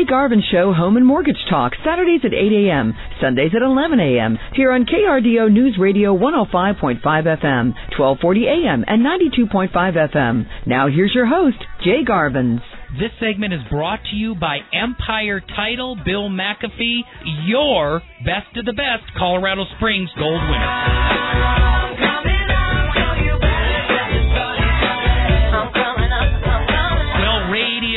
Jay Garvin Show Home and Mortgage Talk, Saturdays at 8 a.m., Sundays at 11 a.m., here on KRDO News Radio 105.5 FM, 1240 a.m., and 92.5 FM. Now here's your host, Jay Garvins. This segment is brought to you by Empire Title, Bill McAfee, your best of the best Colorado Springs gold winner.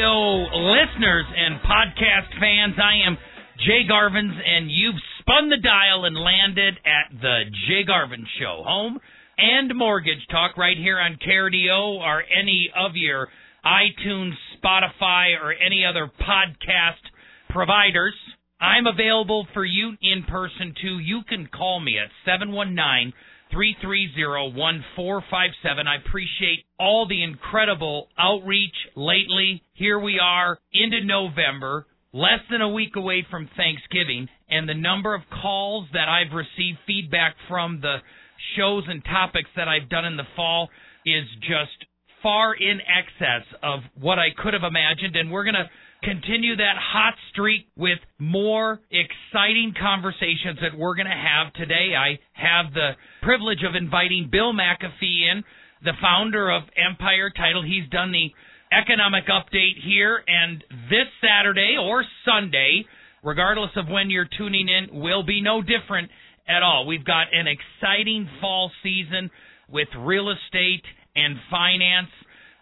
Radio listeners and podcast fans, I am Jay Garvins, and you've spun the dial and landed at the Jay Garvin Show, home and mortgage talk right here on KRDO or any of your iTunes, Spotify, or any other podcast providers. I'm available for you in person too. You can call me at 719 330 1457. I appreciate all the incredible outreach lately. Here we are into November, less than a week away from Thanksgiving, and the number of calls that I've received feedback from the shows and topics that I've done in the fall is just far in excess of what I could have imagined. And we're going to continue that hot streak with more exciting conversations that we're going to have today. I have the privilege of inviting Bill McAfee in, the founder of Empire Title. He's done the economic update here, and this Saturday or Sunday, regardless of when you're tuning in, will be no different at all. We've got an exciting fall season with real estate and finance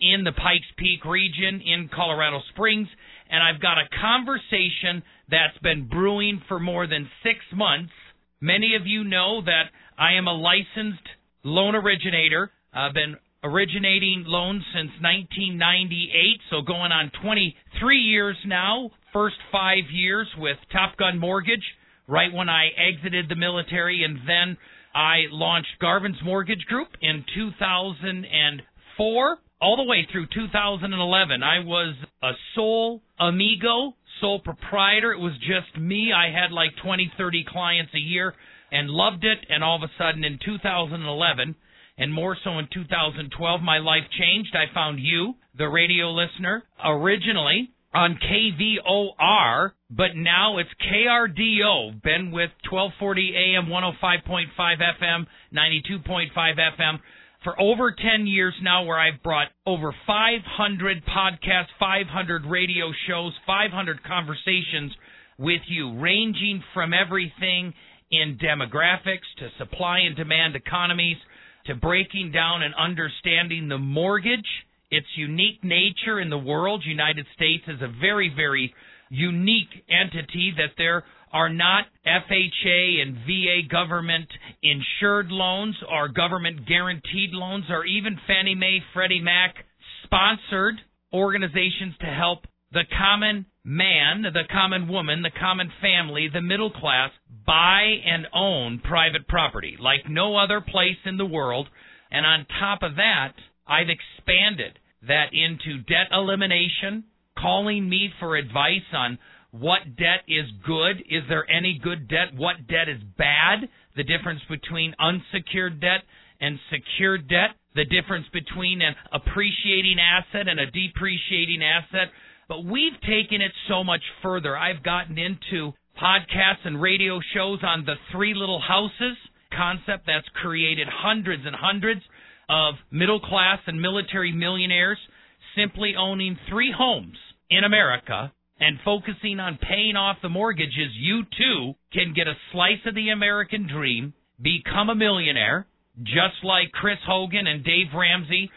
in the Pikes Peak region in Colorado Springs. And I've got a conversation that's been brewing for more than six months. Many of you know that I am a licensed loan originator. I've been originating loans since 1998, so going on 23 years now. First five years with Top Gun Mortgage, right when I exited the military, and then I launched Garvin's Mortgage Group in 2004 all the way through 2011. I was a sole amigo, sole proprietor. It was just me. I had like 20, 30 clients a year and loved it. And all of a sudden in 2011, and more so in 2012, my life changed. I found you, the radio listener, originally on KVOR, but now it's KRDO. Been with 1240 AM, 105.5 FM, 92.5 FM for over 10 years now where I've brought over 500 podcasts, 500 radio shows, 500 conversations with you, ranging from everything in demographics to supply and demand economies to breaking down and understanding the mortgage, its unique nature in the world. United States is a very, very unique entity that there are not FHA and VA government insured loans or government guaranteed loans or even Fannie Mae, Freddie Mac sponsored organizations to help the common man, the common woman, the common family, the middle class buy and own private property like no other place in the world. And on top of that, I've expanded that into debt elimination, calling me for advice on what debt is good, is there any good debt, what debt is bad, the difference between unsecured debt and secured debt, the difference between an appreciating asset and a depreciating asset. But we've taken it so much further. I've gotten into podcasts and radio shows on the three little houses concept that's created hundreds and hundreds of middle class and military millionaires simply owning three homes in America and focusing on paying off the mortgages, you too can get a slice of the American dream, become a millionaire, just like Chris Hogan and Dave Ramsey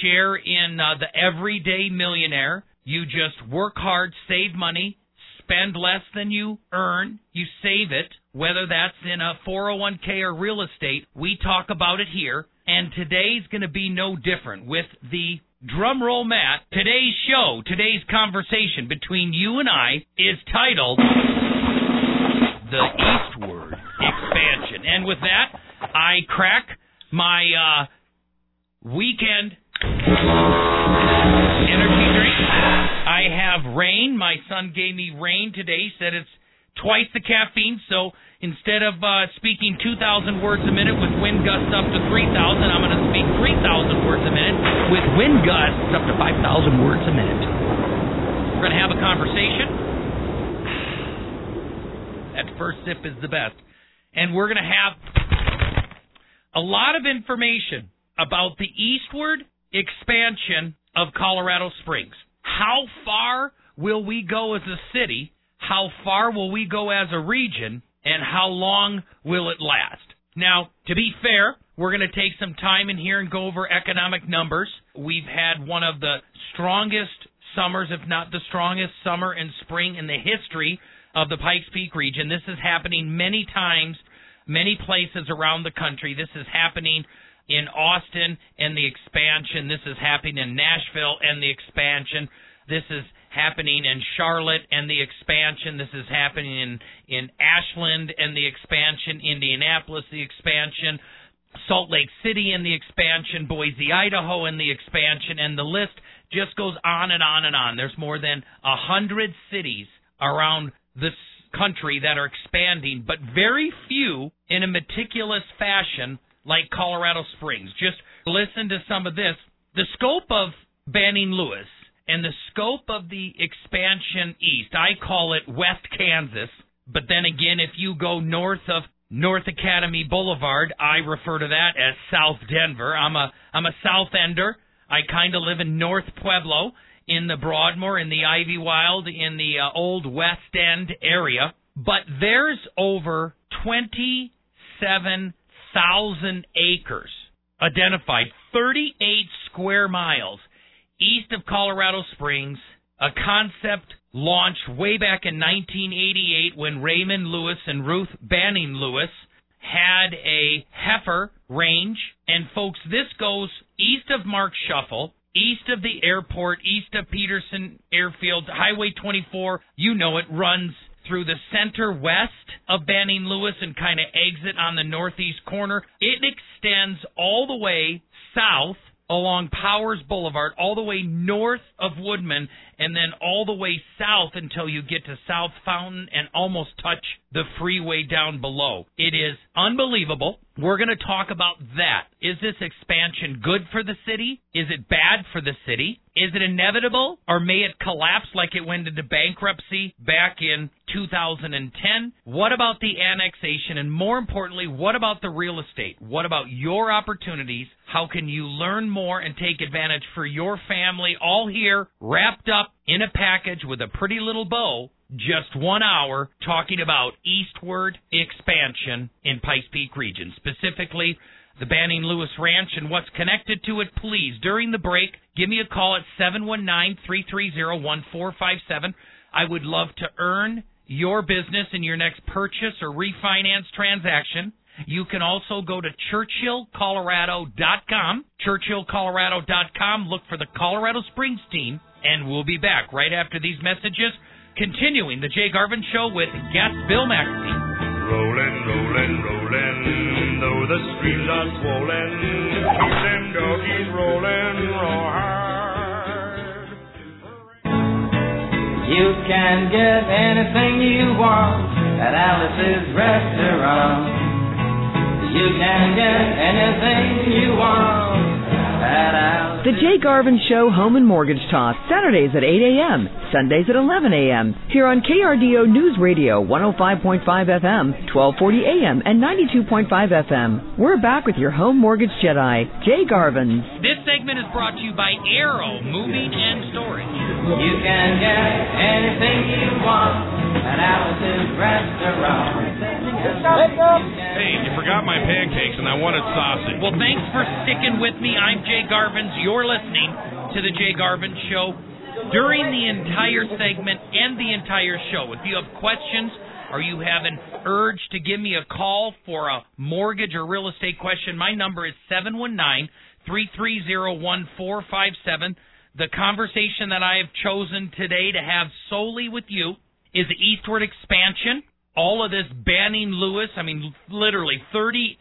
share in uh, the everyday millionaire. You just work hard, save money, spend less than you earn, you save it, whether that's in a 401k or real estate. We talk about it here. And today's going to be no different with the Drum roll, Matt. Today's show, today's conversation between you and I is titled The Eastward Expansion. And with that, I crack my uh, weekend energy drink. I have rain. My son gave me rain today. He said it's twice the caffeine, so Instead of uh, speaking 2,000 words a minute with wind gusts up to 3,000, I'm going to speak 3,000 words a minute with wind gusts up to 5,000 words a minute. We're going to have a conversation. That first sip is the best. And we're going to have a lot of information about the eastward expansion of Colorado Springs. How far will we go as a city? How far will we go as a region? And how long will it last? Now, to be fair, we're going to take some time in here and go over economic numbers. We've had one of the strongest summers, if not the strongest summer and spring in the history of the Pikes Peak region. This is happening many times, many places around the country. This is happening in Austin and the expansion. This is happening in Nashville and the expansion. This is happening in Charlotte and the expansion. This is happening in in Ashland and the expansion, Indianapolis the expansion, Salt Lake City and the expansion, Boise, Idaho and the expansion, and the list just goes on and on and on. There's more than a hundred cities around this country that are expanding, but very few in a meticulous fashion like Colorado Springs. Just listen to some of this. The scope of Banning Lewis and the scope of the expansion east, I call it West Kansas. But then again, if you go north of North Academy Boulevard, I refer to that as South Denver. I'm a I'm a South Ender. I kind of live in North Pueblo, in the Broadmoor, in the Ivywild, in the uh, old West End area. But there's over 27,000 acres identified, 38 square miles east of Colorado Springs, a concept launched way back in 1988 when Raymond Lewis and Ruth Banning Lewis had a heifer range. And folks, this goes east of Mark Shuffle, east of the airport, east of Peterson Airfield, Highway 24. You know it runs through the center west of Banning Lewis and kind of exit on the northeast corner. It extends all the way south along Powers Boulevard all the way north of Woodman and then all the way south until you get to South Fountain and almost touch the freeway down below. It is unbelievable. We're going to talk about that. Is this expansion good for the city? Is it bad for the city? Is it inevitable or may it collapse like it went into bankruptcy back in 2010? What about the annexation? And more importantly, what about the real estate? What about your opportunities? How can you learn more and take advantage for your family all here wrapped up in a package with a pretty little bow just one hour talking about eastward expansion in Pikes Peak region, specifically the Banning Lewis Ranch and what's connected to it, please, during the break, give me a call at 719-330-1457. I would love to earn your business in your next purchase or refinance transaction. You can also go to churchillcolorado.com, churchillcolorado.com, look for the Colorado Springs team, and we'll be back right after these messages, continuing the Jay Garvin Show with guest Bill McAfee. Rolling, rolling, rolling, though the streams are swollen, keep them doggies rolling raw hard. You can get anything you want at Alice's restaurant. You can get anything you want at Alice's. The Jay Garvin Show Home and Mortgage Talk, Saturdays at 8 a.m., Sundays at 11 a.m., here on KRDO News Radio 105.5 FM, 1240 a.m., and 92.5 FM. We're back with your home mortgage Jedi, Jay Garvin. This segment is brought to you by Arrow Moving and Storage. You can get anything you want at Alice's restaurant. Hey, you forgot my pancakes and I wanted sausage. Well, thanks for sticking with me. I'm Jay Garvins. You're listening to the Jay Garvin Show. During the entire segment and the entire show, if you have questions or you have an urge to give me a call for a mortgage or real estate question, my number is 719 330 1457. The conversation that I have chosen today to have solely with you is the eastward expansion all of this Banning Lewis, I mean, literally 38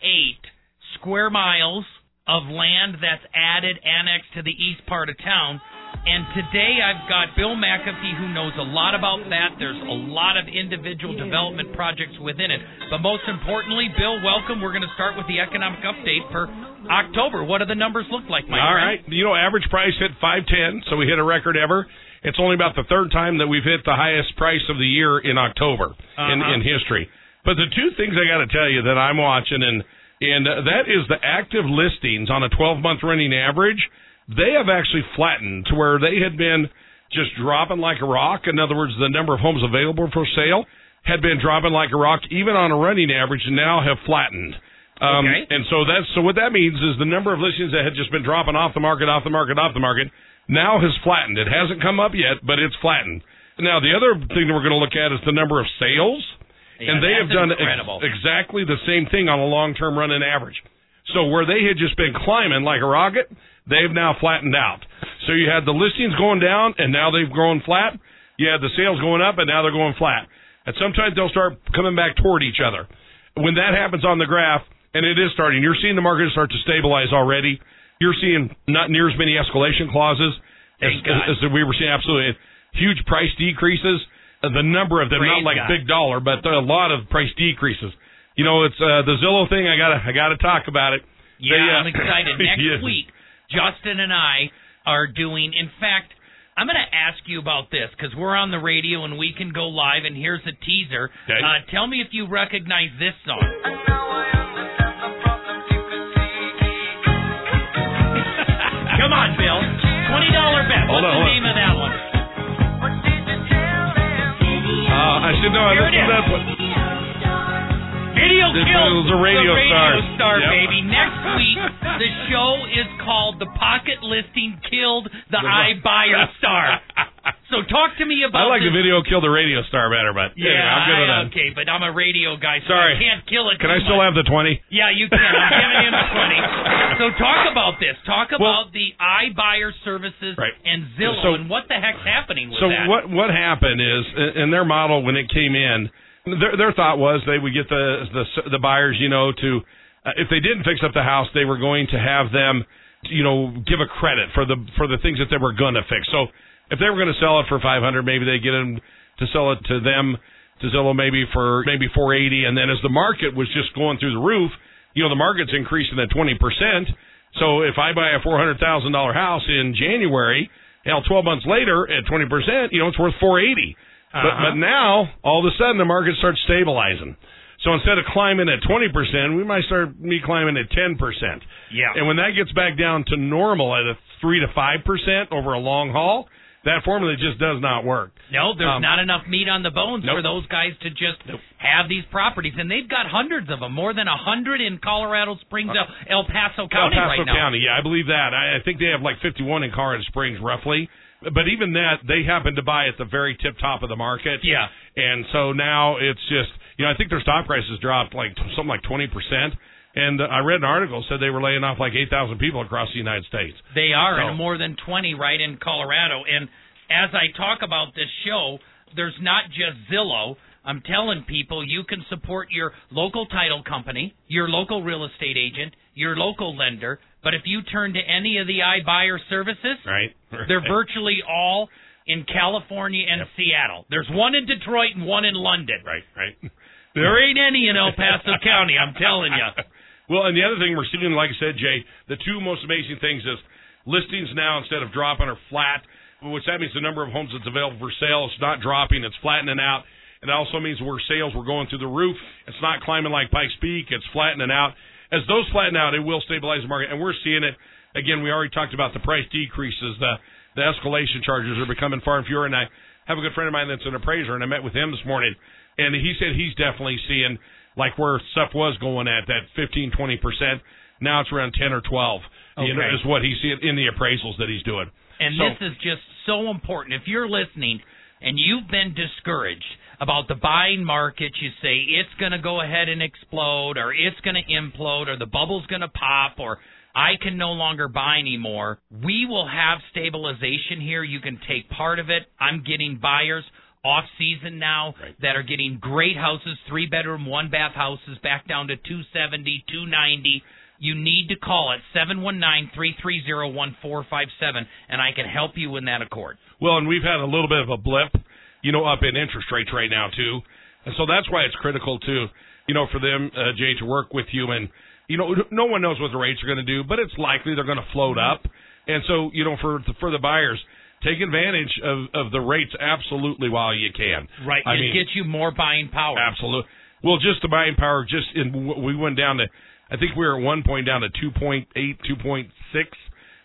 square miles of land that's added, annexed to the east part of town. And today I've got Bill McAfee, who knows a lot about that. There's a lot of individual development projects within it. But most importantly, Bill, welcome. We're going to start with the economic update for October. What do the numbers look like, my All friend? right. You know, average price hit 510, so we hit a record ever. It's only about the third time that we've hit the highest price of the year in October Uh-huh. in history. But the two things I got to tell you that I'm watching, and and uh, that is the active listings on a 12 month running average. They have actually flattened to where they had been just dropping like a rock. In other words, the number of homes available for sale had been dropping like a rock, even on a running average, and now have flattened. Um, Okay. And so that's so what that means is the number of listings that had just been dropping off the market, off the market, off the market, now has flattened. It hasn't come up yet, but it's flattened. Now the other thing that we're going to look at is the number of sales, Yeah, and they have done ex- exactly the same thing on a long-term running average. So where they had just been climbing like a rocket, they've now flattened out. So you had the listings going down, and now they've grown flat. You had the sales going up, and now they're going flat. And sometimes they'll start coming back toward each other. When that happens on the graph, and it is starting, you're seeing the market start to stabilize already. You're seeing not near as many escalation clauses as, as, as we were seeing. Absolutely huge price decreases. The number of them, Praise not like God. big dollar, but a lot of price decreases. You know, it's uh, the Zillow thing. I gotta, I gotta talk about it. Yeah, They, uh, I'm excited. Next yeah. week, Justin and I are doing. In fact, I'm going to ask you about this because we're on the radio and we can go live. And here's a teaser. Okay. Uh, tell me if you recognize this song. Come on, Bill. Twenty dollar bet. Hold What's on, the hold on. name of Uh, I should know. Here it is is. that one. Video This Kills a radio the radio star, Yep. baby. Next week, the show is called "The Pocket Listing Killed the, The- iBuyer Star." So talk to me about. I like this. the video kill the radio star better, but Yeah, anyway, I'm good with that. okay, but I'm a radio guy, so Sorry. I can't kill it. Can I still much. have the twenty? Yeah, you can. I'm giving him twenty. So talk about this. Talk Well- about the iBuyer services Right. and Zillow So- and what the heck's happening with So that. what what happened is in their model when it came in, their their thought was they would get the the the buyers, you know, to uh, if they didn't fix up the house, they were going to have them, you know, give a credit for the for the things that they were going to fix. So if they were going to sell it for 500, maybe they get them to sell it to them to Zillow maybe for maybe 480, and then as the market was just going through the roof, you know, the market's increasing at 20 percent. So if I buy a four hundred thousand dollar house in January, hell, twelve months later at twenty percent, you know, it's worth four eighty. But Uh-huh. but now all of a sudden the market starts stabilizing. So instead of climbing at twenty percent, we might start me climbing at ten percent. Yeah. And when that gets back down to normal at a three to five percent over a long haul, that formula just does not work. No, there's Um, not enough meat on the bones Nope. for those guys to just Nope. have these properties, and they've got hundreds of them, more than a hundred in Colorado Springs, El, El Paso El County Paso right now. Yeah, I believe that. I, I think they have like 51 in Colorado Springs, roughly. But even that, they happen to buy at the very tip top of the market. Yeah. And so now it's just, you know, I think their stock prices dropped like something like 20%. And uh, I read an article said they were laying off like 8,000 people across the United States. They are, So- and more than 20 right in Colorado. And as I talk about this show, there's not just Zillow. I'm telling people you can support your local title company, your local real estate agent, your local lender, but if you turn to any of the iBuyer services, Right? they're virtually all in California and Yep. Seattle. There's one in Detroit and one in London. Right, right. There ain't any in El Paso County, I'm telling you. Well, and the other thing we're seeing, like I said, Jay, the two most amazing things is listings now instead of dropping are flat, which that means the number of homes that's available for sale is not dropping, it's flattening out. It also means where sales were going through the roof, it's not climbing like Pikes Peak, it's flattening out. As those flatten out, it will stabilize the market, and we're seeing it. Again, we already talked about the price decreases, the the escalation charges are becoming far and fewer. And I have a good friend of mine that's an appraiser, and I met with him this morning, and he said he's definitely seeing like where stuff was going at that 15, 20 percent. Now it's around 10 or 12. You know, is what he's seeing in the appraisals that he's doing. And So- this is just so important. If you're listening and you've been discouraged about the buying market, you say it's going to go ahead and explode, or it's going to implode, or the bubble's going to pop, or I can no longer buy anymore. We will have stabilization here. You can take part of it. I'm getting buyers off season now Right. that are getting great houses, three bedroom, one bath houses back down to 270, 290. You need to call at 719-330-1457 and I can help you in that accord. Well, and we've had a little bit of a blip, you know, up in interest rates right now too, and so that's why it's critical to, you know, for them, uh, Jay, to work with you. And you know, no one knows what the rates are going to do, but it's likely they're going to float up. And so, you know, for for the buyers take advantage of of the rates absolutely while you can. Right. I it mean, gets you more buying power. Absolutely. Well, just the buying power, just in we went down to, I think we were at one point down to 2.8, 2.6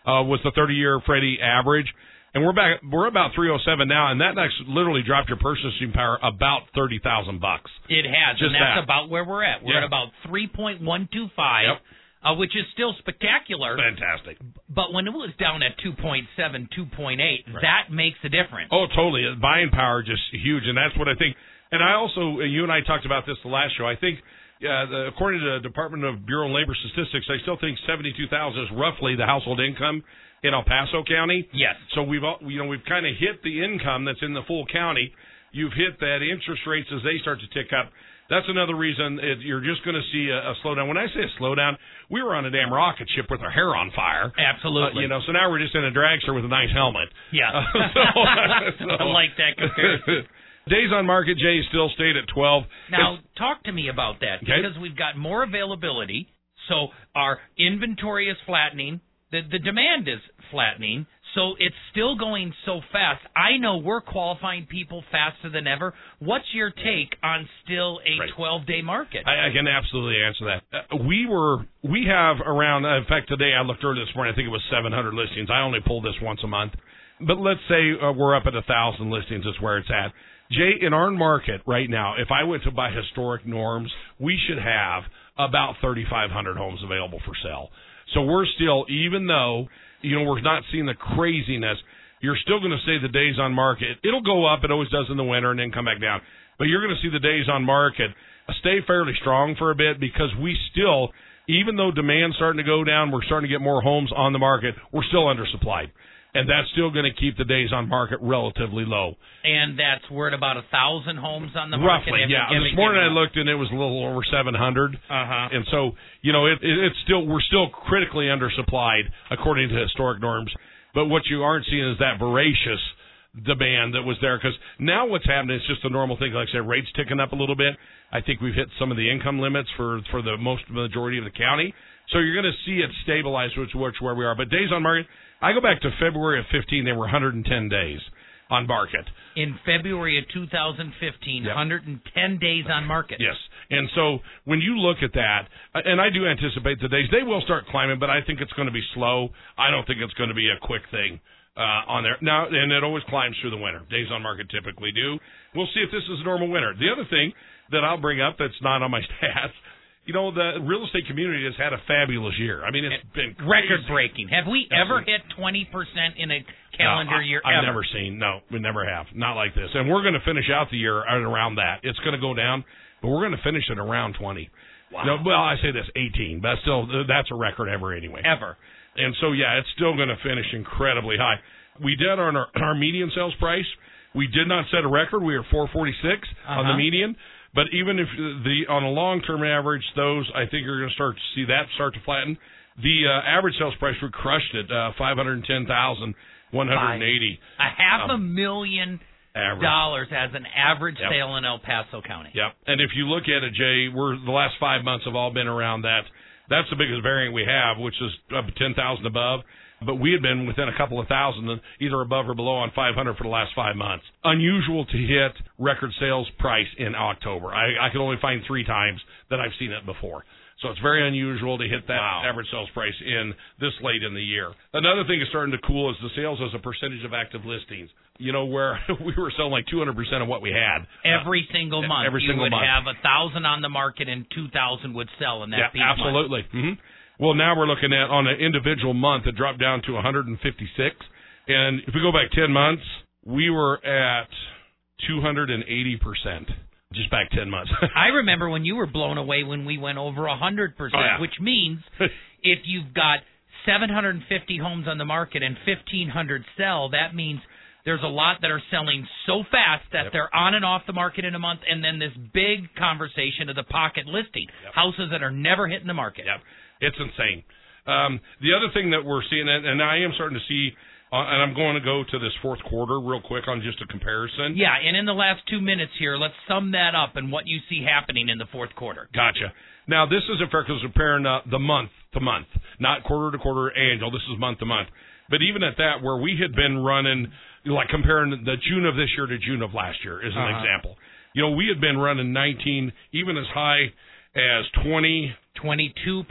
uh, was the 30 year Freddie average. And we're back. We're about 307 now, and that actually literally dropped your purchasing power about thirty thousand bucks. It has, Just and that's that. about where we're at. We're Yeah. at about 3.125, Yep. uh, which is still spectacular. Fantastic. But when it was down at 2.7, 2.8, that makes a difference. Oh, totally. Buying power just huge, and that's what I think. And I also, you and I talked about this the last show. I think, uh, the, according to the Department of Bureau of Labor Statistics, I still think seventy-two thousand is roughly the household income in El Paso County. Yes. So we've, all- you know, we've kind of hit the income that's in the full county. You've hit that interest rates as they start to tick up. That's another reason it, you're just going to see a, a slowdown. When I say a slowdown, we were on a damn rocket ship with our hair on fire. Absolutely. Uh, you know, so now we're just in a dragster with a nice helmet. Yeah. Uh, so- I like that comparison. Days on market, Jay, still stayed at 12. Now, It's- talk to me about that Okay. because we've got more availability. So our inventory is flattening. The the demand is flattening. So it's still going so fast. I know we're qualifying people faster than ever. What's your take on still a Right. 12 day market? I, I can absolutely answer that. Uh, we were, we have around, in fact, today I looked earlier this morning, I think it was 700 listings. I only pull this once a month. But let's say uh, we're up at a 1,000 listings is where it's at. Jay, in our market right now, if I went to buy historic norms, we should have about 3,500 homes available for sale. So we're still, even though, you know, we're not seeing the craziness, you're still going to say the days on market. It'll go up, it always does in the winter, and then come back down. But you're going to see the days on market stay fairly strong for a bit because we still, even though demand's starting to go down, we're starting to get more homes on the market, we're still undersupplied. And that's still going to keep the days on market relatively low. and that's we're at about a thousand homes on the market. Roughly, Every- yeah. every this morning I given- looked and it was a little over 700. Uh-huh. And so, you know, it, it, it's still we're still critically undersupplied according to historic norms. But what you aren't seeing is that voracious demand that was there because now what's happening is just a normal thing. Like I said, rates ticking up a little bit. I think we've hit some of the income limits for for the most majority of the county. So you're going to see it stabilize, which which where we are. But days on market, I go back to February of 15. They were 110 days on market. in February of 2015, Yep. 110 days on market. Yes. And so when you look at that, and I do anticipate the days, they will start climbing, but I think it's going to be slow. I don't think it's going to be a quick thing uh, on there. Now, and it always climbs through the winter. Days on market typically do. We'll see if this is a normal winter. The other thing that I'll bring up that's not on my stats, you know, the real estate community has had a fabulous year. I mean, it's been Record breaking. Have we ever hit 20% in a calendar No, I- year I've ever? never seen. No, we never have. Not like this. And we're going to finish out the year at around that. It's going to go down, but we're going to finish at around 20. Wow. No, well, I say this 18, but still, that's a record ever anyway. Ever. And so, yeah, it's still going to finish incredibly high. We did on our, our median sales price. We did not set a record. We were 446 on the Uh-huh. median. But even if the on a long term average, those I think you're going to start to see that start to flatten. The uh, average sales price we crushed it, uh, five hundred ten thousand one hundred eighty A half a Um, million average. dollars as an average Yep. sale in El Paso County. Yep. And if you look at it, Jay, we're the last five months have all been around that. That's the biggest variant we have, which is up to ten thousand above. But we had been within a couple of thousand, either above or below on 500 for the last five months. Unusual to hit record sales price in October. I, I can only find three times that I've seen it before. So it's very unusual to hit that Wow. average sales price in this late in the year. Another thing is starting to cool is the sales as a percentage of active listings. You know where we were selling like 200% of what we had. Every single Uh, month, every single month. you would have a thousand on the market and two thousand would sell in that yeah, absolutely. hmm Well, now we're looking at on an individual month, it dropped down to 156. And if we go back 10 months, we were at 280% just back 10 months. I remember when you were blown away when we went over a hundred Oh, percent, yeah. which means if you've got 750 homes on the market and 1,500 sell, that means there's a lot that are selling so fast that Yep. they're on and off the market in a month, and then this big conversation of the pocket listing, Yep. houses that are never hitting the market. Yep, it's insane. Um, the other thing that we're seeing, and, and I am starting to see, uh, and I'm going to go to this fourth quarter real quick on just a comparison. Yeah, and in the last two minutes here, let's sum that up and what you see happening in the fourth quarter. Gotcha. Now this isn't fair because we're comparing uh, the month to month, not quarter to quarter annual. This is month to month. But even at that, where we had been running like comparing the June of this year to June of last year is an Uh-huh. example. You know, we had been running 19, even as high as 20 22%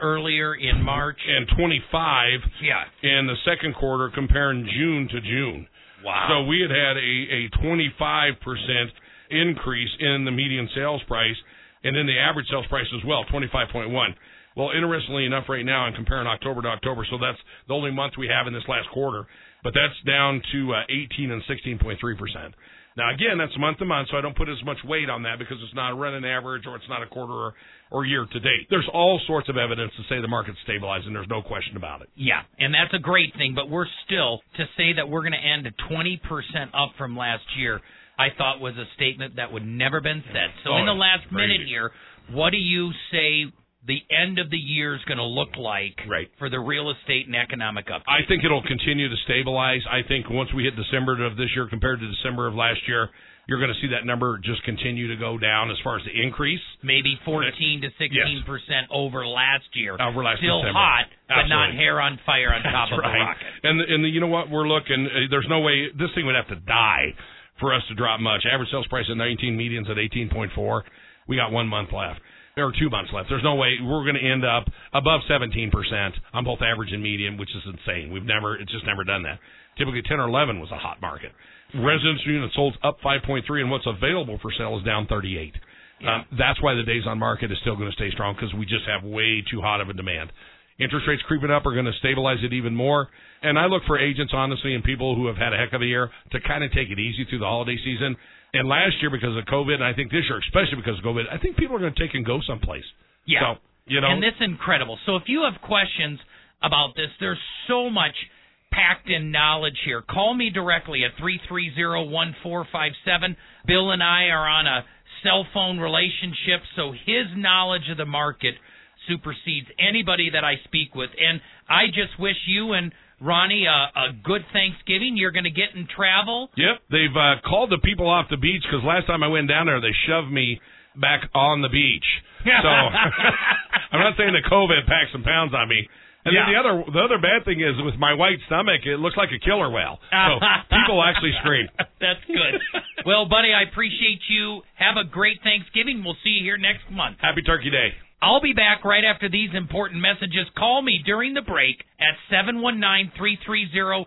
earlier in March. and 25 Yeah. in the second quarter comparing June to June. Wow. So we had had a, a 25% increase in the median sales price and in the average sales price as well, 25.1. Well, interestingly enough, right now I'm comparing October to October, so that's the only month we have in this last quarter, but that's down to uh, 18 and 16.3 percent. Now, again, that's month to month, so I don't put as much weight on that because it's not a running average or it's not a quarter or, or year to date. There's all sorts of evidence to say the market's stabilizing. There's no question about it. Yeah, and that's a great thing, but we're still to say that we're going to end at 20% up from last year. I thought was a statement that would never been said. So Oh, in the last minute here, what do you say the end of the year is going to look like Right. for the real estate and economic update? I think it'll continue to stabilize. I think once we hit December of this year compared to December of last year, you're going to see that number just continue to go down as far as the increase. Maybe 14 to 16 percent over last year. Over last Still December. hot, but not hair on fire on top That's of right. the rocket. And and the, you know what? We're looking. Uh, there's no way this thing would have to die for us to drop much. Average sales price at 19, medians at 18.4. We got one month left. There are two months left. There's no way we're going to end up above 17% on both average and median, which is insane. We've never, it's just never done that. Typically 10 or 11 was a hot market. Residential units sold up 5.3, and what's available for sale is down 38. Um, that's why the days on market is still going to stay strong because we just have way too hot of a demand. Interest rates creeping up are going to stabilize it even more. And I look for agents, honestly, and people who have had a heck of a year to kind of take it easy through the holiday season. And last year, because of COVID, and I think this year, especially because of COVID, I think people are going to take and go someplace. Yeah. So, you know, and this is incredible. So if you have questions about this, there's so much packed in knowledge here. Call me directly at three three zero one four five seven. Bill and I are on a cell phone relationship, so his knowledge of the market supersedes anybody that I speak with. And I just wish you and Ronnie a, a good Thanksgiving. You're going to get in travel. Yep, they've uh, called the people off the beach because last time I went down there, they shoved me back on the beach. So I'm not saying that COVID packed some pounds on me. And then the other the other bad thing is with my white stomach, it looks like a killer whale. So people actually scream. That's good. well, buddy, I appreciate you. Have a great Thanksgiving. We'll see you here next month. Happy Turkey Day. I'll be back right after these important messages. Call me during the break at 719-330-1457.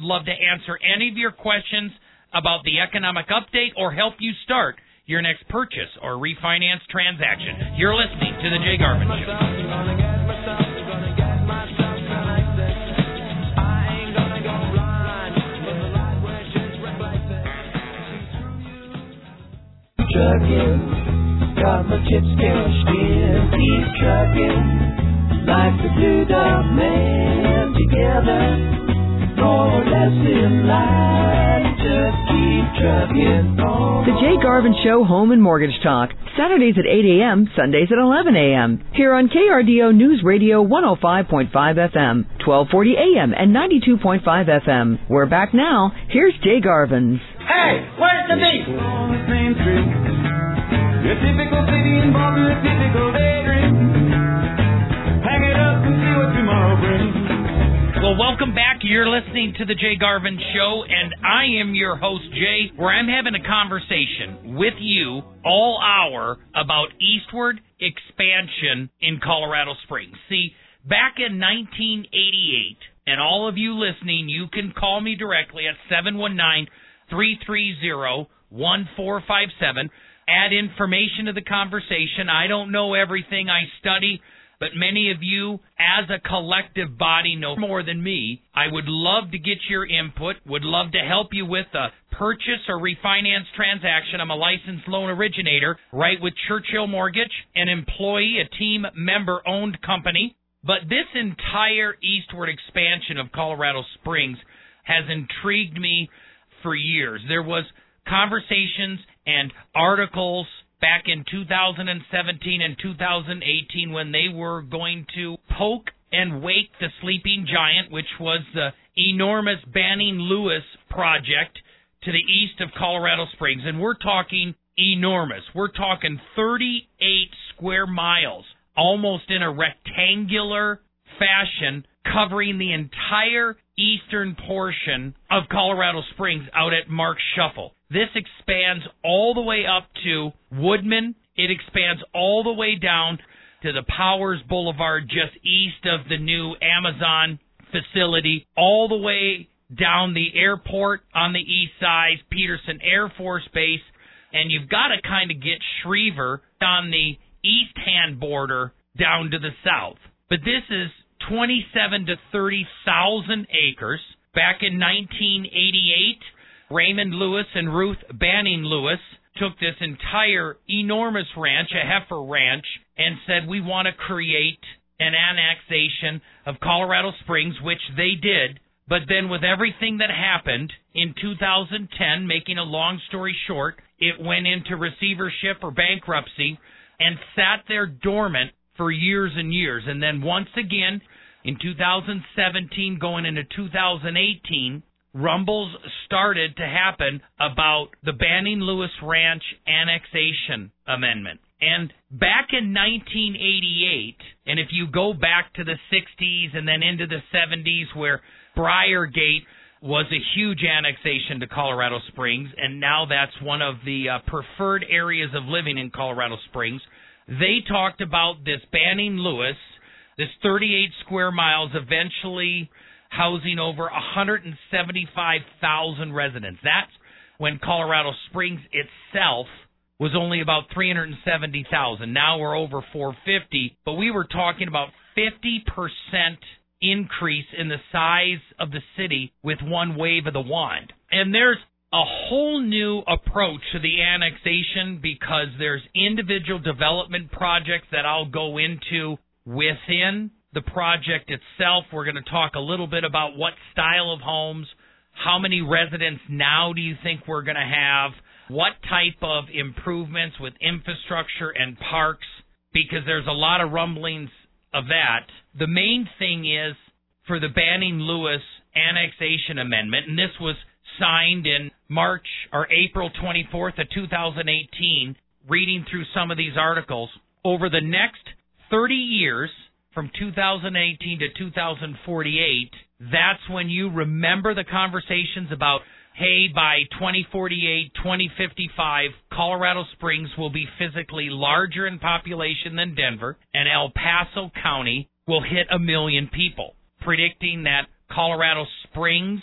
Love to answer any of your questions about the economic update or help you start your next purchase or refinance transaction. You're listening to the Jay Garvin Show. trucking. Got my chips cashed in. Keep trucking. Like the two dog man together. More or less in line. Just keep trucking on. The Jay Garvin Show Home and Mortgage Talk, Saturdays at 8 a.m., Sundays at 11 a.m. Here on KRDO News Radio 105.5 FM, 1240 a.m., and 92.5 FM. We're back now. Here's Jay Garvin's. Hey, where's the beef? Your typical city typical daydream. Well, welcome back. You're listening to the Jay Garvin Show, and I am your host, Jay, where I'm having a conversation with you all hour about eastward expansion in Colorado Springs. See, back in 1988, and all of you listening, you can call me directly at 719 330 1457. Add information to the conversation. I don't know everything. I study but many of you as a collective body know more than me. I would love to get your input, would love to help you with a purchase or refinance transaction. I'm a licensed loan originator, right with Churchill Mortgage, an employee, a team member owned company. But this entire eastward expansion of Colorado Springs has intrigued me for years. There was conversations and articles back in 2017 and 2018 when they were going to poke and wake the sleeping giant, which was the enormous Banning Lewis project to the east of Colorado Springs. And we're talking enormous. We're talking 38 square miles, almost in a rectangular fashion, covering the entire eastern portion of Colorado Springs out at Mark Shuffle. This expands all the way up to Woodman. It expands all the way down to the Powers Boulevard just east of the new Amazon facility, all the way down the airport on the east side, Peterson Air Force Base, and you've got to kind of get Schriever on the east hand border down to the south. But this is 27 to 30,000 acres. Back in 1988, Raymond Lewis and Ruth Banning Lewis took this entire enormous ranch, a heifer ranch, and said, We want to create an annexation of Colorado Springs, which they did. But then, with everything that happened in 2010, making a long story short, it went into receivership or bankruptcy and sat there dormant for years and years. And then, once again, in 2017, going into 2018, rumbles started to happen about the Banning Lewis Ranch annexation amendment. And back in 1988, and if you go back to the 60s and then into the 70s, where Briargate was a huge annexation to Colorado Springs, and now that's one of the uh, preferred areas of living in Colorado Springs. They talked about this Banning Lewis, this 38 square miles, eventually housing over 175,000 residents. That's when Colorado Springs itself was only about 370,000. Now we're over 450, but we were talking about 50% increase in the size of the city with one wave of the wand. And there's a whole new approach to the annexation because there's individual development projects that I'll go into within the project itself. We're going to talk a little bit about what style of homes, how many residents now do you think we're going to have, what type of improvements with infrastructure and parks, because there's a lot of rumblings of that. The main thing is for the Banning Lewis annexation amendment, and this was signed in March or April 24th of 2018, reading through some of these articles, over the next 30 years, from 2018 to 2048, that's when you remember the conversations about, hey, by 2048, 2055, Colorado Springs will be physically larger in population than Denver, and El Paso County will hit a million people, predicting that Colorado Springs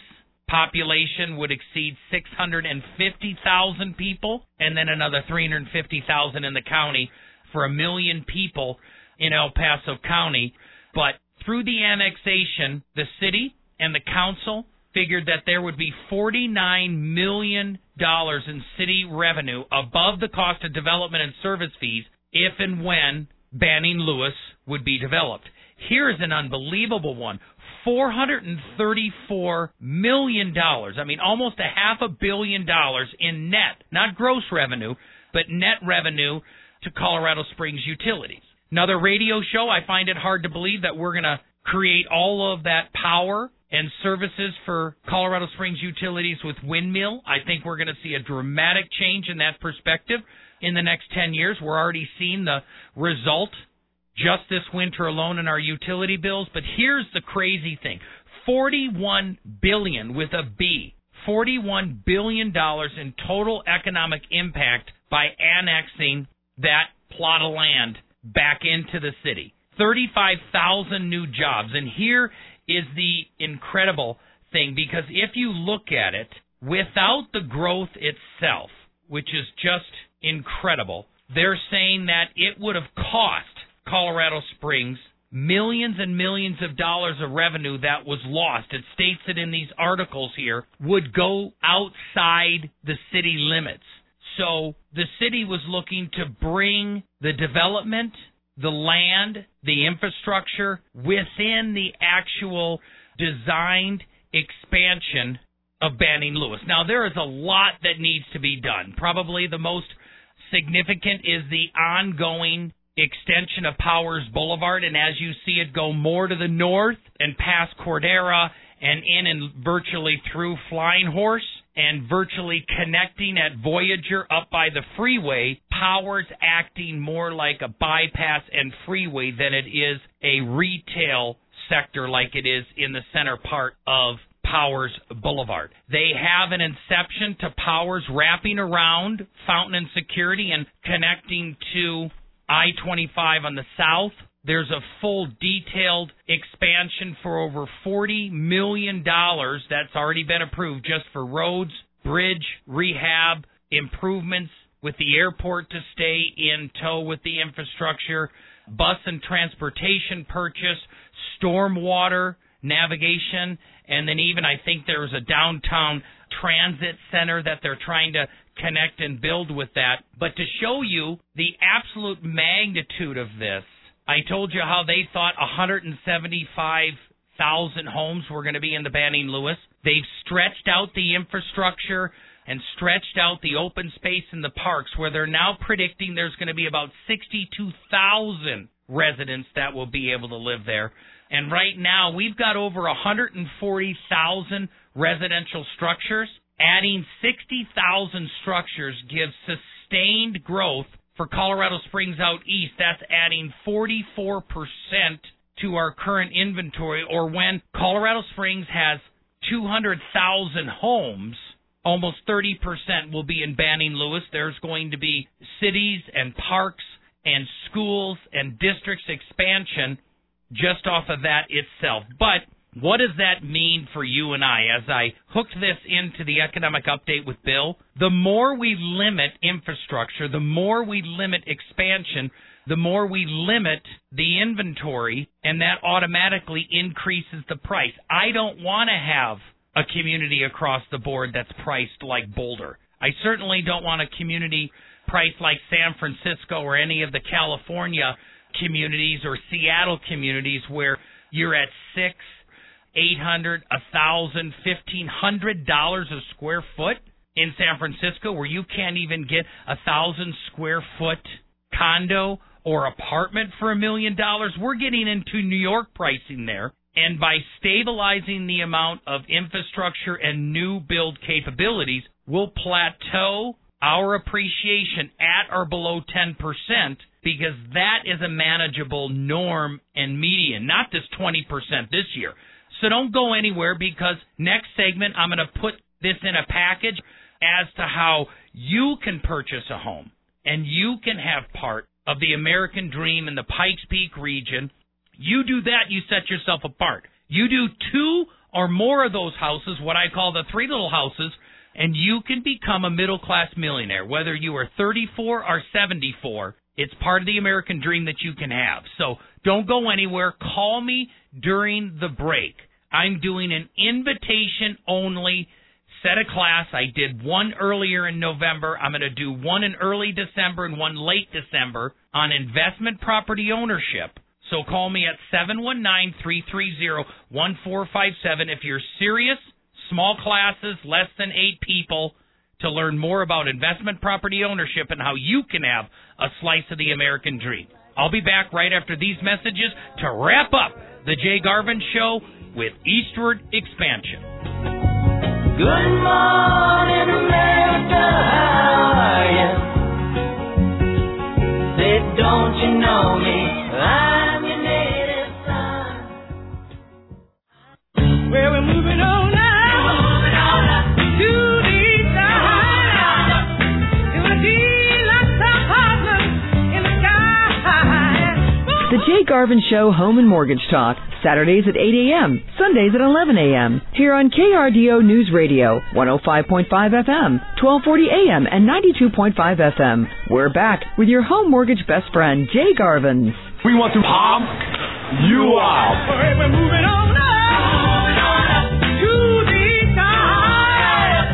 population would exceed 650,000 people and then another 350,000 in the county for a million people in El Paso County. But through the annexation, the city and the council figured that there would be $49 million in city revenue above the cost of development and service fees if and when Banning Lewis would be developed. Here's an unbelievable one. $434 million. I mean, almost a half a billion dollars in net, not gross revenue, but net revenue to Colorado Springs utilities. Another radio show, I find it hard to believe that we're going to create all of that power and services for Colorado Springs utilities with windmill. I think we're going to see a dramatic change in that perspective in the next 10 years. We're already seeing the result just this winter alone in our utility bills. But here's the crazy thing 41 billion with a B. $41 billion in total economic impact by annexing that plot of land back into the city. 35,000 new jobs. And here is the incredible thing because if you look at it, without the growth itself, which is just incredible, they're saying that it would have cost Colorado Springs millions and millions of dollars of revenue that was lost. It states it in these articles here would go outside the city limits. So the city was looking to bring the development, the land, the infrastructure within the actual designed expansion of Banning Lewis. Now, there is a lot that needs to be done. Probably the most significant is the ongoing extension of Powers Boulevard, and as you see it go more to the north and past Cordera and in and virtually through Flying Horse and virtually connecting at Voyager up by the freeway, Powers acting more like a bypass and freeway than it is a retail sector like it is in the center part of Powers Boulevard. They have an inception to Powers wrapping around Fountain and Security and connecting to I 25 on the south. There's a full detailed expansion for over $40 million that's already been approved just for roads, bridge, rehab, improvements with the airport to stay in tow with the infrastructure, bus and transportation purchase, stormwater navigation, and then even I think there's a downtown transit center that they're trying to connect and build with that. But to show you the absolute magnitude of this, I told you how they thought 175,000 homes were going to be in the Banning Lewis. They've stretched out the infrastructure and stretched out the open space in the parks where they're now predicting there's going to be about 62,000 residents that will be able to live there. And right now, we've got over 140,000 residential structures. Adding 60,000 structures gives sustained growth for Colorado Springs out east. That's adding 44% to our current inventory. Or when Colorado Springs has 200,000 homes, almost 30% will be in Banning Lewis. There's going to be cities and parks and schools and districts expansion just off of that itself. But what does that mean for you and I as I hooked this into the economic update with Bill? The more we limit infrastructure, the more we limit expansion, the more we limit the inventory, and that automatically increases the price. I don't want to have a community across the board that's priced like Boulder. I certainly don't want a community priced like San Francisco or any of the California communities or Seattle communities where you're at six, eight hundred, a thousand, fifteen hundred dollars a square foot in San Francisco, where you can't even get a thousand square foot condo or apartment for a million dollars. We're getting into New York pricing there. And by stabilizing the amount of infrastructure and new build capabilities, we'll plateau our appreciation at or below 10% because that is a manageable norm and median, not this 20% this year. So don't go anywhere because next segment I'm going to put this in a package as to how you can purchase a home and you can have part of the American dream in the Pikes Peak region. You do that, you set yourself apart. You do two or more of those houses, what I call the three little houses, and you can become a middle class millionaire, whether you are 34 or 74. It's part of the American dream that you can have. So don't go anywhere. Call me during the break. I'm doing an invitation only set of class. I did one earlier in November. I'm going to do one in early December and one late December on investment property ownership. So call me at 719 330 1457 if you're serious. Small classes, less than eight people to learn more about investment property ownership and how you can have a slice of the American dream. I'll be back right after these messages to wrap up the Jay Garvin Show with Eastward Expansion. Good morning, America. How are you? Say, don't you know me? I'm your native son. Well, we're moving on Jay Garvin Show Home and Mortgage Talk, Saturdays at 8 a.m., Sundays at 11 a.m., here on KRDO News Radio, 105.5 FM, 1240 a.m., and 92.5 FM. We're back with your home mortgage best friend, Jay Garvin. We want to pump you up. Hey, we're moving on now. To the east side.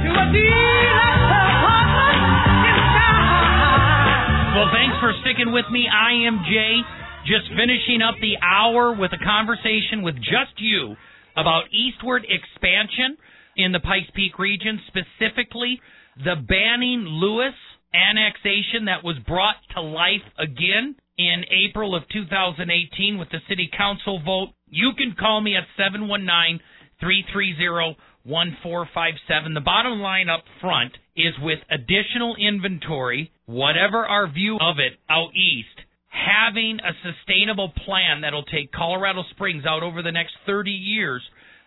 To a deluxe apartment in the sky. Well, thanks for sticking with me. I am Jay, just finishing up the hour with a conversation with just you about eastward expansion in the Pikes Peak region, specifically the Banning Lewis annexation that was brought to life again in April of 2018 with the city council vote. You can call me at 719 330 1457. The bottom line up front is with additional inventory, whatever our view of it out east, having a sustainable plan that'll take Colorado Springs out over the next 30 years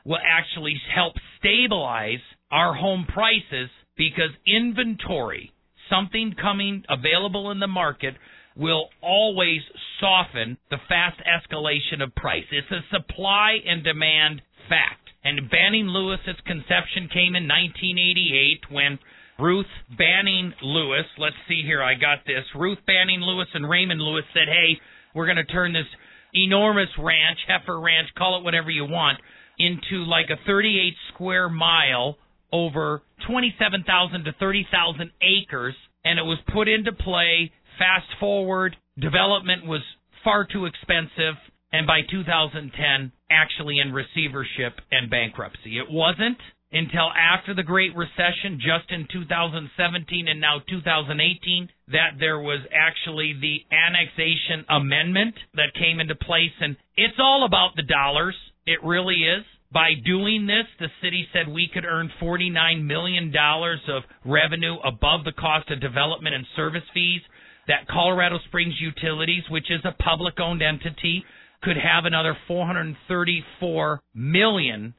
will actually help stabilize our home prices because inventory, something coming available in the market, will always soften the fast escalation of price. It's a supply and demand fact. And Banning Lewis's conception came in 1988 when Ruth Banning Lewis, let's see here, I got this. Ruth Banning Lewis and Raymond Lewis said, hey, we're going to turn this enormous ranch, heifer ranch, call it whatever you want, into like a 38 square mile over 27,000 to 30,000 acres, and it was put into play. Fast forward, development was far too expensive, and by 2010, actually in receivership and bankruptcy. It wasn't until after the Great Recession, just in 2017 and now 2018, that there was actually the annexation amendment that came into place. And it's all about the dollars. It really is. By doing this, the city said we could earn $49 million of revenue above the cost of development and service fees. That Colorado Springs Utilities, which is a public owned entity, could have another $434 million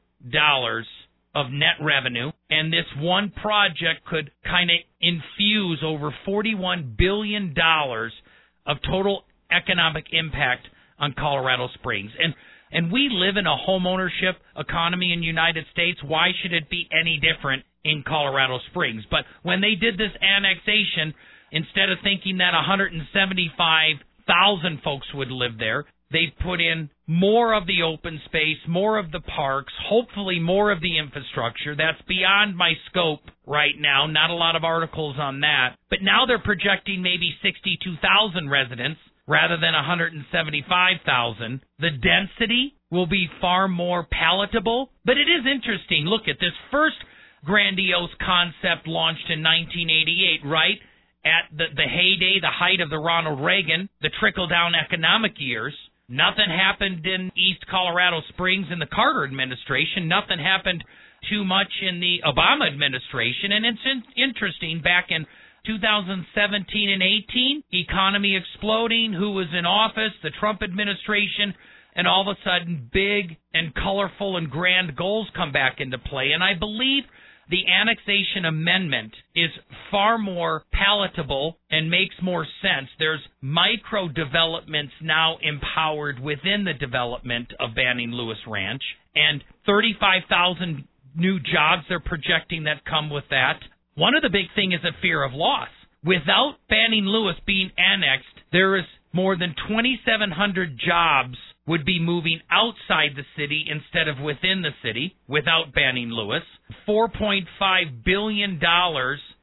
of net revenue. And this one project could kind of infuse over $41 billion of total economic impact on Colorado Springs. And and we live in a homeownership economy in the United States. Why should it be any different in Colorado Springs? But when they did this annexation, instead of thinking that 175,000 folks would live there, they put in more of the open space, more of the parks, hopefully more of the infrastructure. That's beyond my scope right now. Not a lot of articles on that. But now they're projecting maybe 62,000 residents rather than 175,000. The density will be far more palatable, but it is interesting. Look at this first grandiose concept launched in 1988, right? At the, the heyday, the height of the Ronald Reagan, the trickle down economic years. Nothing happened in East Colorado Springs in the Carter administration. Nothing happened too much in the Obama administration. And it's in- interesting, back in 2017 and 18, economy exploding, who was in office, the Trump administration, and all of a sudden big and colorful and grand goals come back into play. And I believe the annexation amendment is far more palatable and makes more sense. There's micro developments now empowered within the development of Banning Lewis Ranch and 35,000 new jobs they're projecting that come with that. One of the big thing is a fear of loss. Without Banning Lewis being annexed, there is more than 2,700 jobs would be moving outside the city instead of within the city without Banning Lewis. $4.5 billion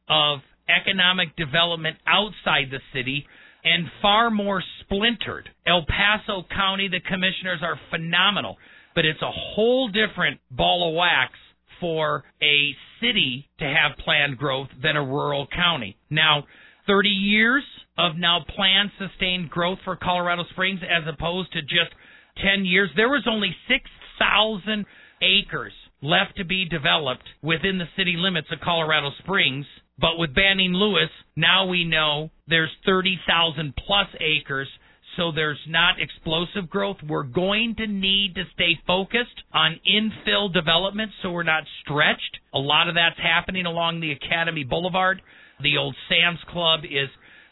of economic development outside the city and far more splintered. El Paso County, the commissioners are phenomenal, but it's a whole different ball of wax for a city to have planned growth than a rural county. Now, 30 years of now planned sustained growth for Colorado Springs as opposed to just 10 years. There was only 6,000 acres left to be developed within the city limits of Colorado Springs. But with Banning Lewis, now we know there's 30,000 plus acres so there's not explosive growth. We're going to need to stay focused on infill development so we're not stretched. A lot of that's happening along the Academy Boulevard. The old Sam's Club is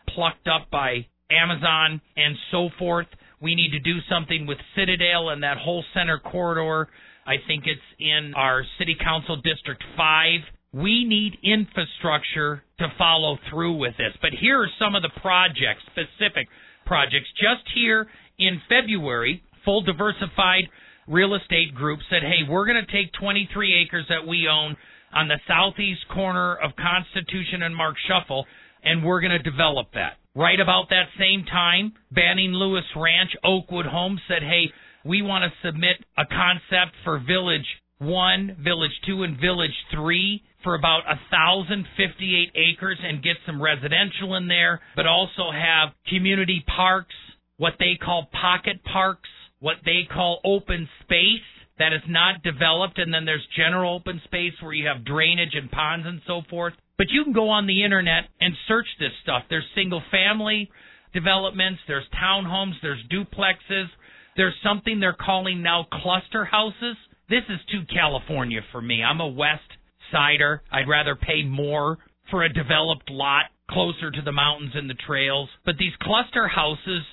plucked up by Amazon and so forth. We need to do something with Citadel and that whole center corridor. I think it's in our City Council District 5. We need infrastructure to follow through with this. But here are some of the projects specific projects. Just here in February, Full Diversified Real Estate Group said, hey, we're going to take 23 acres that we own on the southeast corner of Constitution and Mark Shuffle, and we're going to develop that. Right about that same time, Banning Lewis Ranch, Oakwood Homes said, hey, we want to submit a concept for Village 1, Village 2, and Village 3 for about a thousand fifty eight acres and get some residential in there, but also have community parks, what they call pocket parks, what they call open space that is not developed, and then there's general open space where you have drainage and ponds and so forth. But you can go on the internet and search this stuff. There's single family, developments, there's townhomes, there's duplexes. There's something they're calling now cluster houses. This is too California for me. I'm a West Sider. I'd rather pay more for a developed lot closer to the mountains and the trails. But these cluster houses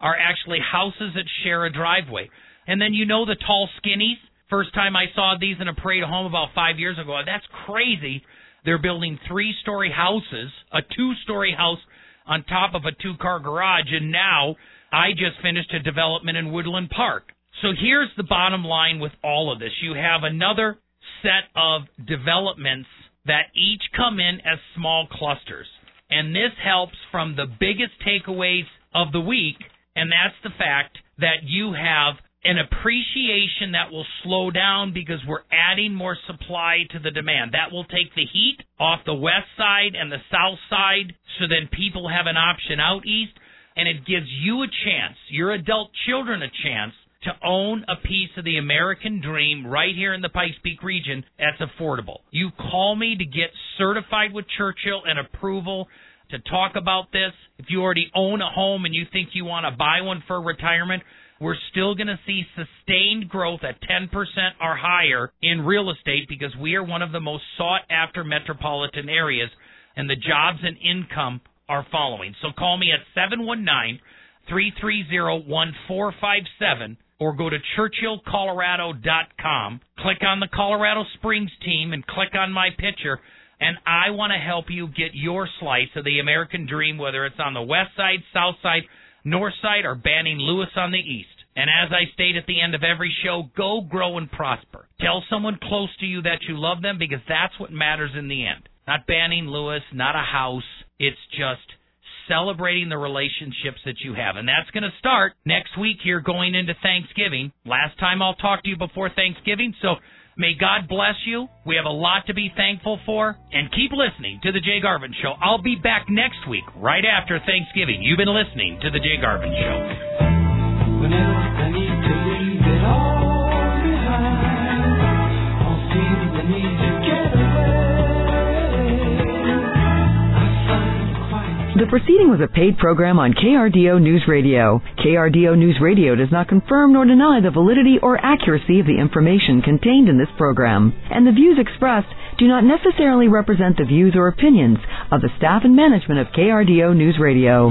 are actually houses that share a driveway. And then you know the tall skinnies. First time I saw these in a parade home about five years ago. That's crazy. They're building three story houses, a two story house on top of a two car garage, and now I just finished a development in Woodland Park. So here's the bottom line with all of this. You have another set of developments that each come in as small clusters. And this helps from the biggest takeaways of the week, and that's the fact that you have an appreciation that will slow down because we're adding more supply to the demand. That will take the heat off the west side and the south side so then people have an option out east and it gives you a chance, your adult children a chance to own a piece of the American dream right here in the Pikes Peak region that's affordable. You call me to get certified with Churchill and approval to talk about this. If you already own a home and you think you want to buy one for retirement, we're still going to see sustained growth at 10% or higher in real estate because we are one of the most sought after metropolitan areas and the jobs and income are following. So call me at 719 330 1457 or go to churchillcolorado.com. Click on the Colorado Springs team and click on my picture. And I want to help you get your slice of the American dream, whether it's on the west side, south side, north side, or Banning Lewis on the east. And as I state at the end of every show, go grow and prosper. Tell someone close to you that you love them because that's what matters in the end. Not Banning Lewis, not a house. It's just celebrating the relationships that you have. And that's going to start next week here going into Thanksgiving. Last time I'll talk to you before Thanksgiving. So may God bless you. We have a lot to be thankful for. And keep listening to The Jay Garvin Show. I'll be back next week, right after Thanksgiving. You've been listening to The Jay Garvin Show. The proceeding was a paid program on KRDO News Radio. KRDO News Radio does not confirm nor deny the validity or accuracy of the information contained in this program, and the views expressed do not necessarily represent the views or opinions of the staff and management of KRDO News Radio.